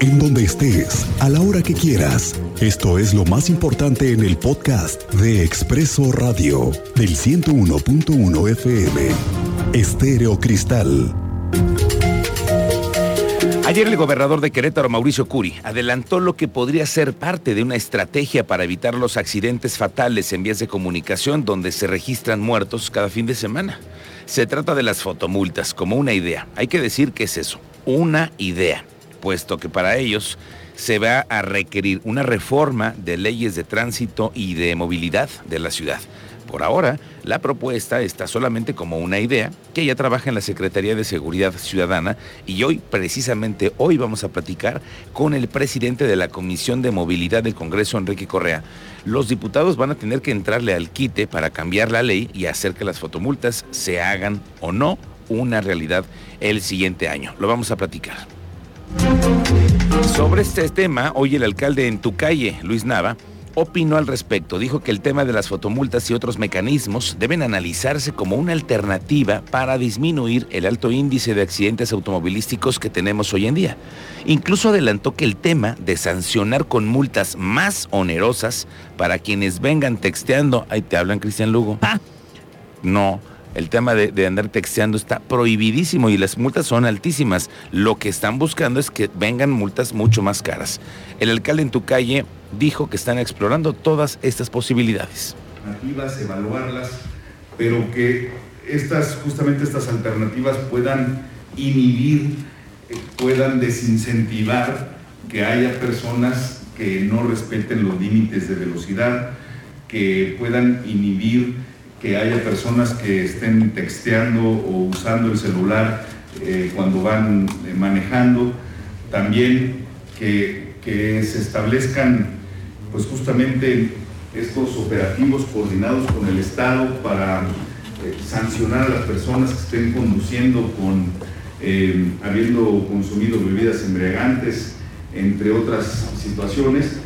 en donde estés, a la hora que quieras. Esto es lo más importante en el podcast de Expreso Radio del 101.1 FM. Estéreo Cristal. Ayer el gobernador de Querétaro, Mauricio Curi, adelantó lo que podría ser parte de una estrategia para evitar los accidentes fatales en vías de comunicación donde se registran muertos cada fin de semana. Se trata de las fotomultas como una idea. Hay que decir que es eso, una idea, puesto que para ellos se va a requerir una reforma de leyes de tránsito y de movilidad de la ciudad. Por ahora, la propuesta está solamente como una idea que ya trabaja en la Secretaría de Seguridad Ciudadana y hoy, precisamente hoy, vamos a platicar con el presidente de la Comisión de Movilidad del Congreso, Enrique Correa. Los diputados van a tener que entrarle al quite para cambiar la ley y hacer que las fotomultas se hagan o no una realidad el siguiente año. Lo vamos a platicar. Sobre este tema, hoy el alcalde en tu calle, Luis Nava, opinó al respecto. Dijo que el tema de las fotomultas y otros mecanismos deben analizarse como una alternativa para disminuir el alto índice de accidentes automovilísticos que tenemos hoy en día. Incluso adelantó que el tema de sancionar con multas más onerosas para quienes vengan texteando, ahí te hablan Cristian Lugo. Ah. No, el tema de, andar texteando está prohibidísimo y las multas son altísimas. Lo que están buscando es que vengan multas mucho más caras. El alcalde en tu calle dijo que están explorando todas estas posibilidades. Alternativas, evaluarlas, pero que estas, justamente estas alternativas puedan inhibir, eh, puedan desincentivar que haya personas que no respeten los límites de velocidad, que puedan inhibir que haya personas que estén texteando o usando el celular eh, cuando van eh, manejando, también que, se establezcan pues justamente estos operativos coordinados con el Estado para eh, sancionar a las personas que estén conduciendo con habiendo consumido bebidas embriagantes, entre otras situaciones.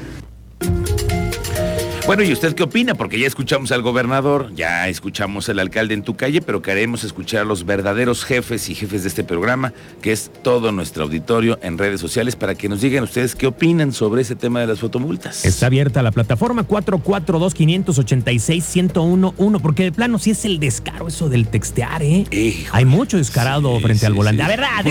Bueno, ¿y usted qué opina? Porque ya escuchamos al gobernador, ya escuchamos al alcalde en tu calle, pero queremos escuchar a los verdaderos jefes y jefes de este programa, que es todo nuestro auditorio en redes sociales, para que nos digan ustedes qué opinan sobre ese tema de las fotomultas. Está abierta la plataforma 442-586-1011, porque de plano sí es el descaro eso del textear, ¿eh? Hay mucho descarado frente al volante. La verdad,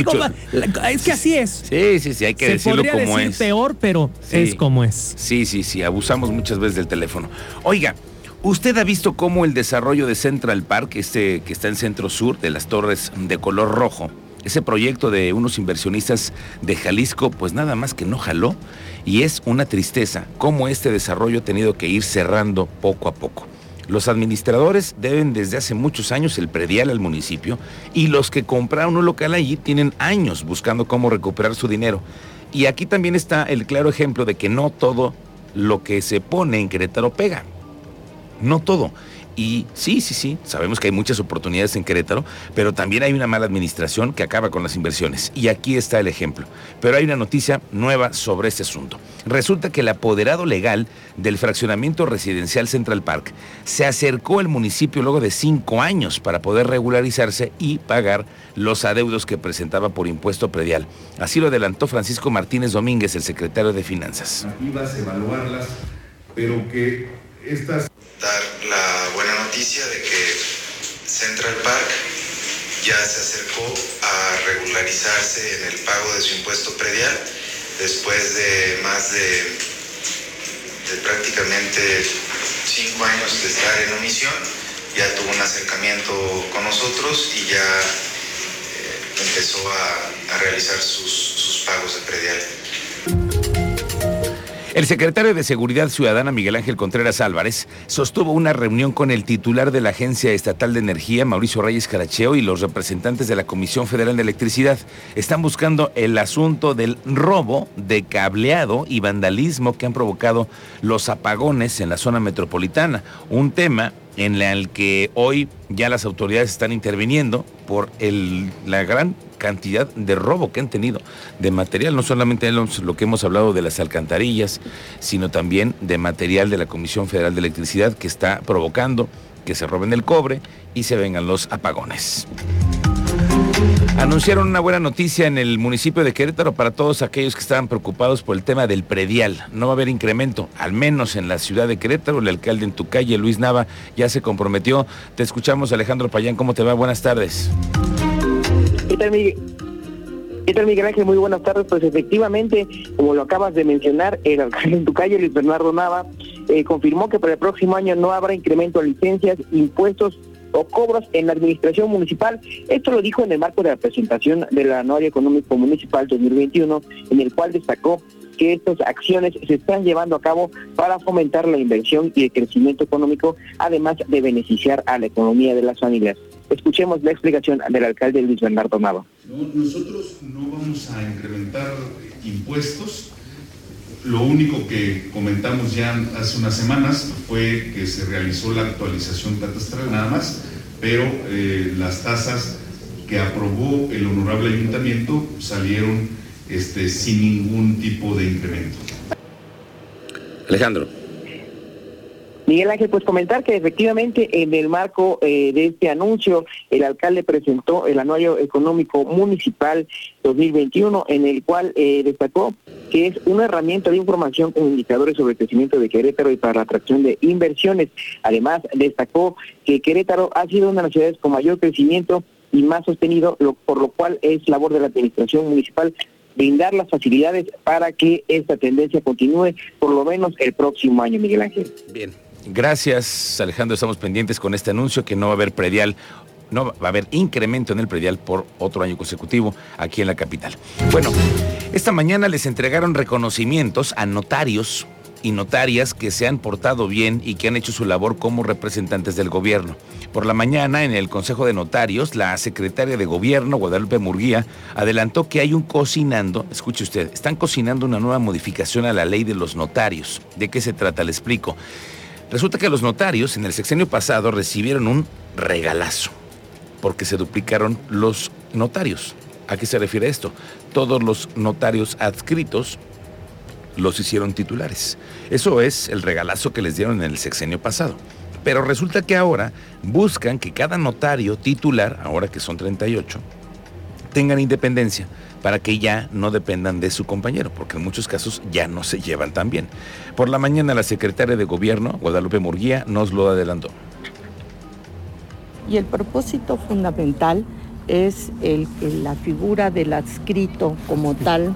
es que así es. Sí, sí, sí, hay que decirlo como decir peor, pero es como es. Sí, sí, sí, abusamos muchas veces del teléfono Oiga, ¿usted ha visto cómo el desarrollo de Central Park, este que está en centro sur, de las torres de color rojo, ese proyecto de unos inversionistas de Jalisco, pues nada más que no jaló? Y es una tristeza cómo este desarrollo ha tenido que ir cerrando poco a poco. Los administradores deben desde hace muchos años el predial al municipio y los que compraron un local allí tienen años buscando cómo recuperar su dinero. Y aquí también está el claro ejemplo de que no todo lo que se pone en Querétaro pega. No todo. Y sí, sí, sí, sabemos que hay muchas oportunidades en Querétaro, pero también hay una mala administración que acaba con las inversiones. Y aquí está el ejemplo. Pero hay una noticia nueva sobre este asunto. Resulta que el apoderado legal del fraccionamiento residencial Central Park se acercó al municipio luego de cinco años para poder regularizarse y pagar los adeudos que presentaba por impuesto predial. Así lo adelantó Francisco Martínez Domínguez, el secretario de Finanzas. evaluarlas, pero que estas noticia de que Central Park ya se acercó a regularizarse en el pago de su impuesto predial después de más de, prácticamente cinco años de estar en omisión. Ya tuvo un acercamiento con nosotros y ya eh, empezó a, realizar sus, sus pagos de predial. El secretario de Seguridad Ciudadana, Miguel Ángel Contreras Álvarez, sostuvo una reunión con el titular de la Agencia Estatal de Energía, Mauricio Reyes Caracheo, y los representantes de la Comisión Federal de Electricidad. Están buscando el asunto del robo de cableado y vandalismo que han provocado los apagones en la zona metropolitana. Un tema en el que hoy ya las autoridades están interviniendo por el, la gran cantidad de robo que han tenido de material, no solamente lo que hemos hablado de las alcantarillas, sino también de material de la Comisión Federal de Electricidad que está provocando que se roben el cobre y se vengan los apagones. Anunciaron una buena noticia en el municipio de Querétaro para todos aquellos que estaban preocupados por el tema del predial. No va a haber incremento, al menos en la ciudad de Querétaro. El alcalde en tu calle, Luis Nava, ya se comprometió. Te escuchamos, Alejandro Payán. ¿Cómo te va? Buenas tardes. ¿Qué tal, Miguel? ¿Qué Miguel Ángel? Muy buenas tardes. Pues efectivamente, como lo acabas de mencionar, el alcalde en tu calle, Luis Bernardo Nava, eh, confirmó que para el próximo año no habrá incremento de licencias, impuestos o cobros en la administración municipal. Esto lo dijo en el marco de la presentación del Anuario Económico Municipal 2021, en el cual destacó que estas acciones se están llevando a cabo para fomentar la inversión y el crecimiento económico, además de beneficiar a la economía de las familias. Escuchemos la explicación del alcalde Luis Bernardo Nava. nosotros no vamos a incrementar impuestos. Lo único que comentamos ya hace unas semanas fue que se realizó la actualización catastral nada más, pero eh, las tasas que aprobó el honorable ayuntamiento salieron este, sin ningún tipo de incremento. Alejandro. Miguel Ángel, pues comentar que efectivamente en el marco eh, de este anuncio, el alcalde presentó el anuario económico municipal 2021, en el cual eh, destacó que es una herramienta de información con indicadores sobre el crecimiento de Querétaro y para la atracción de inversiones. Además, destacó que Querétaro ha sido una de las ciudades con mayor crecimiento y más sostenido, por lo cual es labor de la administración municipal brindar las facilidades para que esta tendencia continúe por lo menos el próximo año, Miguel Ángel. Bien, Gracias, Alejandro. Estamos pendientes con este anuncio que no va a haber predial, no va a haber incremento en el predial por otro año consecutivo aquí en la capital. Bueno, esta mañana les entregaron reconocimientos a notarios y notarias que se han portado bien y que han hecho su labor como representantes del gobierno. Por la mañana, en el Consejo de Notarios, la secretaria de Gobierno, Guadalupe Murguía, adelantó que hay un cocinando, escuche usted, están cocinando una nueva modificación a la ley de los notarios. ¿De qué se trata? Le explico. Resulta que los notarios en el sexenio pasado recibieron un regalazo porque se duplicaron los notarios. ¿A qué se refiere esto? Todos los notarios adscritos los hicieron titulares. Eso es el regalazo que les dieron en el sexenio pasado. Pero resulta que ahora buscan que cada notario titular, ahora que son 38, tengan independencia para que ya no dependan de su compañero, porque en muchos casos ya no se llevan tan bien. Por la mañana la secretaria de Gobierno, Guadalupe Murguía, nos lo adelantó. Y el propósito fundamental es el que la figura del adscrito como tal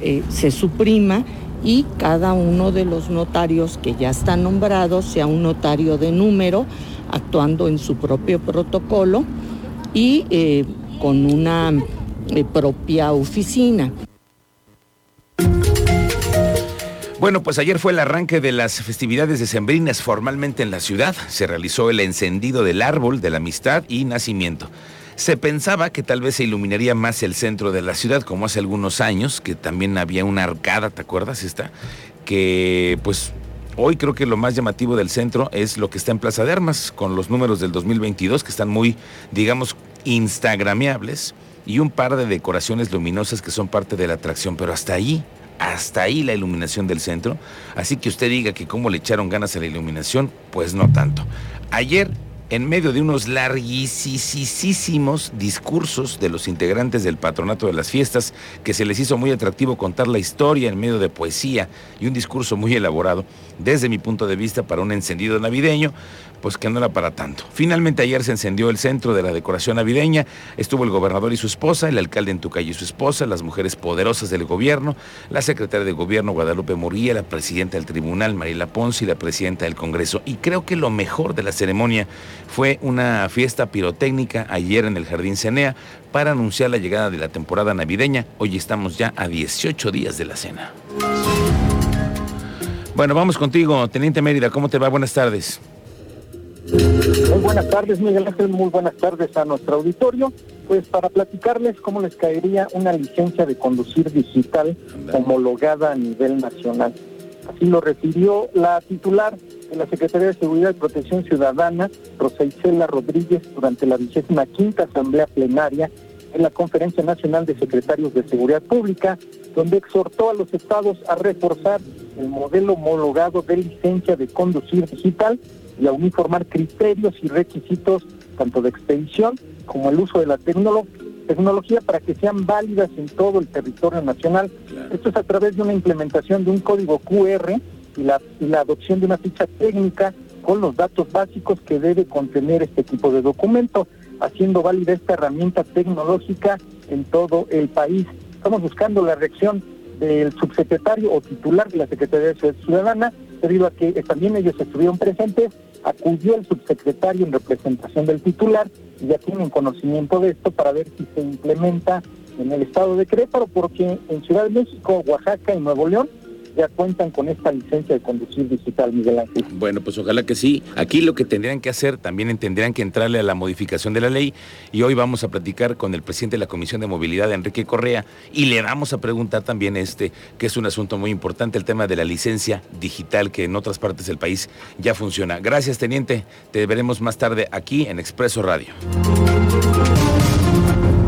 eh, se suprima y cada uno de los notarios que ya están nombrados sea un notario de número, actuando en su propio protocolo y eh, con una propia oficina. Bueno, pues ayer fue el arranque de las festividades decembrinas formalmente en la ciudad. Se realizó el encendido del árbol de la amistad y nacimiento. Se pensaba que tal vez se iluminaría más el centro de la ciudad, como hace algunos años, que también había una arcada, ¿te acuerdas esta? Que pues hoy creo que lo más llamativo del centro es lo que está en Plaza de Armas, con los números del 2022 que están muy, digamos, instagrameables y un par de decoraciones luminosas que son parte de la atracción, pero hasta ahí, hasta ahí la iluminación del centro. Así que usted diga que cómo le echaron ganas a la iluminación, pues no tanto. Ayer en medio de unos larguísimos discursos de los integrantes del patronato de las fiestas, que se les hizo muy atractivo contar la historia en medio de poesía y un discurso muy elaborado, desde mi punto de vista, para un encendido navideño, pues que no era para tanto. Finalmente ayer se encendió el centro de la decoración navideña, estuvo el gobernador y su esposa, el alcalde en Tucay y su esposa, las mujeres poderosas del gobierno, la secretaria de gobierno Guadalupe Murguía, la presidenta del tribunal Mariela Ponce y la presidenta del Congreso. Y creo que lo mejor de la ceremonia fue una fiesta pirotécnica ayer en el Jardín Cenea para anunciar la llegada de la temporada navideña. Hoy estamos ya a 18 días de la cena. Bueno, vamos contigo, Teniente Mérida, ¿cómo te va? Buenas tardes. Muy buenas tardes, Miguel Ángel. Muy buenas tardes a nuestro auditorio. Pues para platicarles cómo les caería una licencia de conducir digital homologada a nivel nacional. Así lo refirió la titular de la Secretaría de Seguridad y Protección Ciudadana, Rosa Isela Rodríguez, durante la vigésima quinta Asamblea Plenaria en la Conferencia Nacional de Secretarios de Seguridad Pública, donde exhortó a los estados a reforzar el modelo homologado de licencia de conducir digital y a uniformar criterios y requisitos tanto de expedición como el uso de la tecnología tecnología para que sean válidas en todo el territorio nacional. Esto es a través de una implementación de un código QR y la, y la adopción de una ficha técnica con los datos básicos que debe contener este tipo de documento, haciendo válida esta herramienta tecnológica en todo el país. Estamos buscando la reacción del subsecretario o titular de la Secretaría de Seguridad Ciudadana, debido a que también ellos estuvieron presentes, acudió el subsecretario en representación del titular y ya tienen conocimiento de esto para ver si se implementa en el estado de Querétaro, porque en Ciudad de México, Oaxaca y Nuevo León ya cuentan con esta licencia de conducir digital, Miguel Ángel. Bueno, pues ojalá que sí. Aquí lo que tendrían que hacer, también tendrían que entrarle a la modificación de la ley y hoy vamos a platicar con el presidente de la Comisión de Movilidad, Enrique Correa, y le vamos a preguntar también este, que es un asunto muy importante, el tema de la licencia digital que en otras partes del país ya funciona. Gracias, teniente. Te veremos más tarde aquí en Expreso Radio.